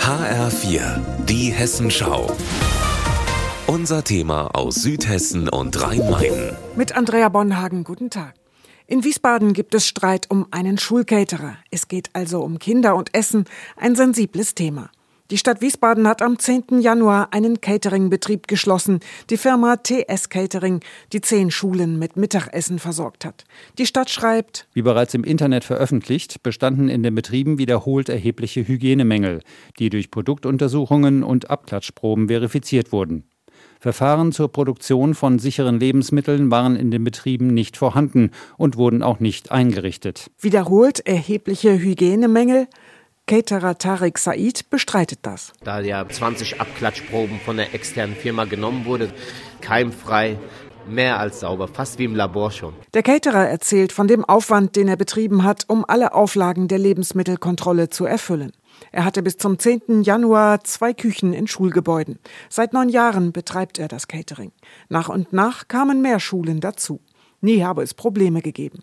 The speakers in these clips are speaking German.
HR4, die Hessenschau. Unser Thema aus Südhessen und Rhein-Main. Mit Andrea Bonhagen, guten Tag. In Wiesbaden gibt es Streit um einen Schulcaterer. Es geht also um Kinder und Essen, ein sensibles Thema. Die Stadt Wiesbaden hat am 10. Januar einen Cateringbetrieb geschlossen, die Firma TS Catering, die zehn Schulen mit Mittagessen versorgt hat. Die Stadt schreibt, wie bereits im Internet veröffentlicht, bestanden in den Betrieben wiederholt erhebliche Hygienemängel, die durch Produktuntersuchungen und Abklatschproben verifiziert wurden. Verfahren zur Produktion von sicheren Lebensmitteln waren in den Betrieben nicht vorhanden und wurden auch nicht eingerichtet. Wiederholt erhebliche Hygienemängel? Caterer Tarek Said bestreitet das. Da ja 20 Abklatschproben von der externen Firma genommen wurde, keimfrei, mehr als sauber, fast wie im Labor schon. Der Caterer erzählt von dem Aufwand, den er betrieben hat, um alle Auflagen der Lebensmittelkontrolle zu erfüllen. Er hatte bis zum 10. Januar zwei Küchen in Schulgebäuden. Seit neun Jahren betreibt er das Catering. Nach und nach kamen mehr Schulen dazu. Nie habe es Probleme gegeben.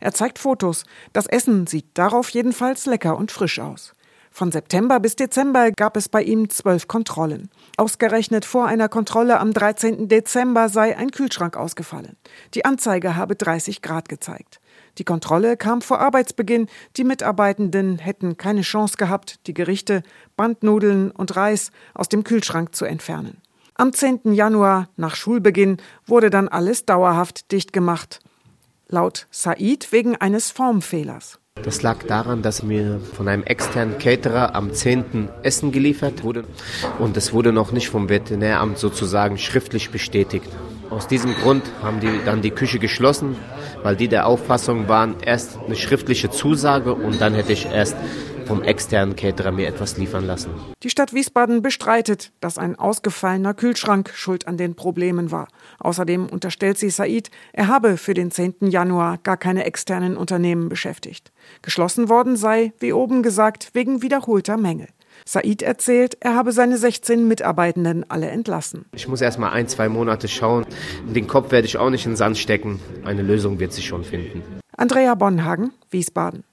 Er zeigt Fotos. Das Essen sieht darauf jedenfalls lecker und frisch aus. Von September bis Dezember gab es bei ihm zwölf Kontrollen. Ausgerechnet vor einer Kontrolle am 13. Dezember sei ein Kühlschrank ausgefallen. Die Anzeige habe 30 Grad gezeigt. Die Kontrolle kam vor Arbeitsbeginn. Die Mitarbeitenden hätten keine Chance gehabt, die Gerichte, Bandnudeln und Reis aus dem Kühlschrank zu entfernen. Am 10. Januar, nach Schulbeginn, wurde dann alles dauerhaft dicht gemacht laut Said wegen eines Formfehlers. Das lag daran, dass mir von einem externen Caterer am 10. Essen geliefert wurde und es wurde noch nicht vom Veterinäramt sozusagen schriftlich bestätigt. Aus diesem Grund haben die dann die Küche geschlossen, weil die der Auffassung waren, erst eine schriftliche Zusage und dann hätte ich erst vom externen Caterer mir etwas liefern lassen. Die Stadt Wiesbaden bestreitet, dass ein ausgefallener Kühlschrank schuld an den Problemen war. Außerdem unterstellt sie Said, er habe für den 10. Januar gar keine externen Unternehmen beschäftigt. Geschlossen worden sei, wie oben gesagt, wegen wiederholter Mängel. Said erzählt, er habe seine 16 Mitarbeitenden alle entlassen. Ich muss erst mal ein, zwei Monate schauen. Den Kopf werde ich auch nicht in den Sand stecken. Eine Lösung wird sich schon finden. Andrea Bonhagen, Wiesbaden.